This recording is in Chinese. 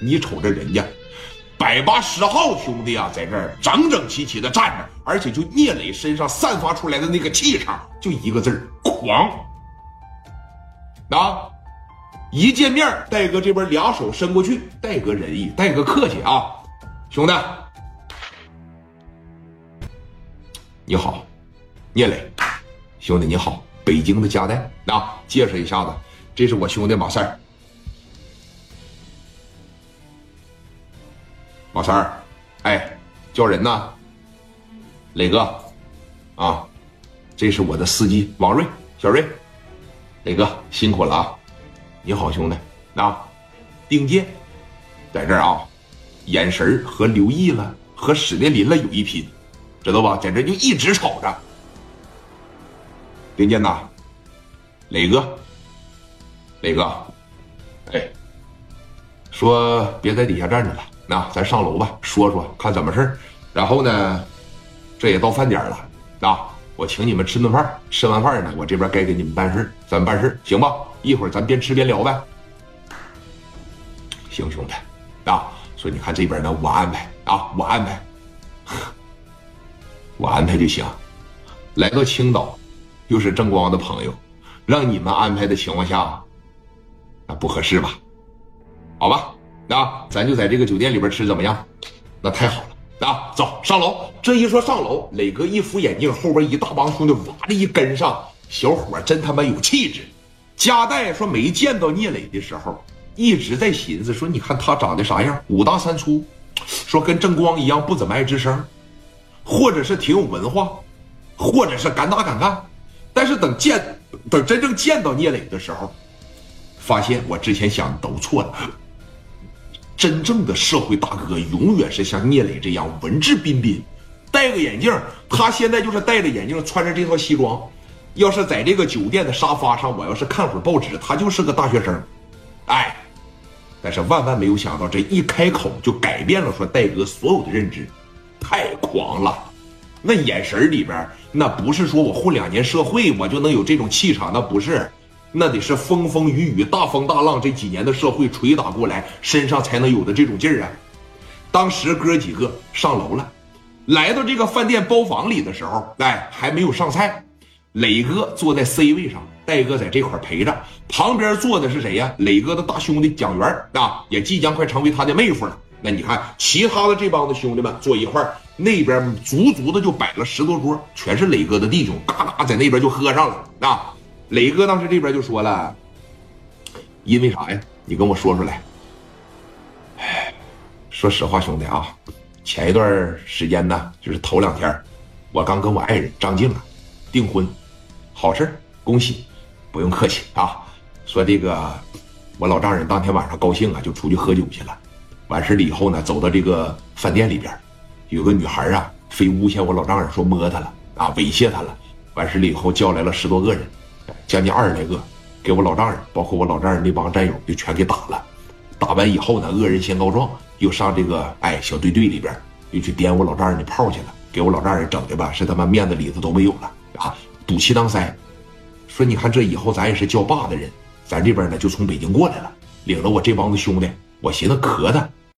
你瞅着人家百八十号兄弟啊，在这儿整整齐齐的站着，而且就聂磊身上散发出来的那个气场，就一个字儿狂。啊！一见面，戴哥这边俩手伸过去，戴哥仁义，戴哥客气啊，兄弟，你好，聂磊，兄弟你好，北京的加代啊，介绍一下子，这是我兄弟马三，马三儿，哎，叫人呢，磊哥，啊，这是我的司机王瑞，小瑞，磊哥辛苦了啊。你好，兄弟，啊，丁健，在这儿啊，眼神和刘毅了，和史殿林了有一拼，知道吧？在这就一直吵着。丁健呐，磊哥，磊哥，哎，说别在底下站着了，那咱上楼吧，说说看怎么事然后呢，这也到饭点了，啊，我请你们吃顿饭，吃完饭呢，我这边该给你们办事咱办事行吧？一会儿咱边吃边聊呗。行，兄弟，啊，所以你看这边呢，我安排啊，我安排，我安排就行。来到青岛，又是正光的朋友，让你们安排的情况下，那不合适吧？好吧，啊，咱就在这个酒店里边吃，怎么样？那太好了，啊，走上楼。这一说上楼，磊哥一扶眼镜，后边一大帮兄弟哇的一跟上，小伙真他妈有气质。加代说没见到聂磊的时候，一直在寻思说：“你看他长得啥样？五大三粗，说跟正光一样不怎么爱吱声，或者是挺有文化，或者是敢打敢干。但是等见等真正见到聂磊的时候，发现我之前想的都错了。真正的社会大哥永远是像聂磊这样文质彬彬，戴个眼镜。他现在就是戴着眼镜，穿着这套西装。”要是在这个酒店的沙发上，我要是看会儿报纸，他就是个大学生，哎，但是万万没有想到，这一开口就改变了说戴哥所有的认知，太狂了，那眼神里边那不是说我混两年社会我就能有这种气场，那不是，那得是风风雨雨、大风大浪这几年的社会捶打过来，身上才能有的这种劲儿啊。当时哥几个上楼了，来到这个饭店包房里的时候，哎，还没有上菜。磊哥坐在 C 位上，戴哥在这块陪着，旁边坐的是谁呀？磊哥的大兄弟蒋元啊，也即将快成为他的妹夫了。那你看，其他的这帮子兄弟们坐一块那边足足的就摆了十多桌，全是磊哥的弟兄，嘎嘎在那边就喝上了啊。磊哥当时这边就说了：“因为啥呀？你跟我说出来。”哎，说实话，兄弟啊，前一段时间呢，就是头两天，我刚跟我爱人张静啊订婚。好事恭喜，不用客气啊。说这个，我老丈人当天晚上高兴啊，就出去喝酒去了。完事了以后呢，走到这个饭店里边，有个女孩啊，非诬陷我老丈人说摸他了啊，猥亵他了。完事了以后，叫来了十多个人，将近二十来个，给我老丈人，包括我老丈人那帮战友，就全给打了。打完以后呢，恶人先告状，又上这个哎小队队里边，又去点我老丈人的炮去了，给我老丈人整的吧，是他妈面子里子都没有了啊。赌气当塞，说你看这以后咱也是叫爸的人，咱这边呢就从北京过来了，领着我这帮子兄弟，我寻思磕他，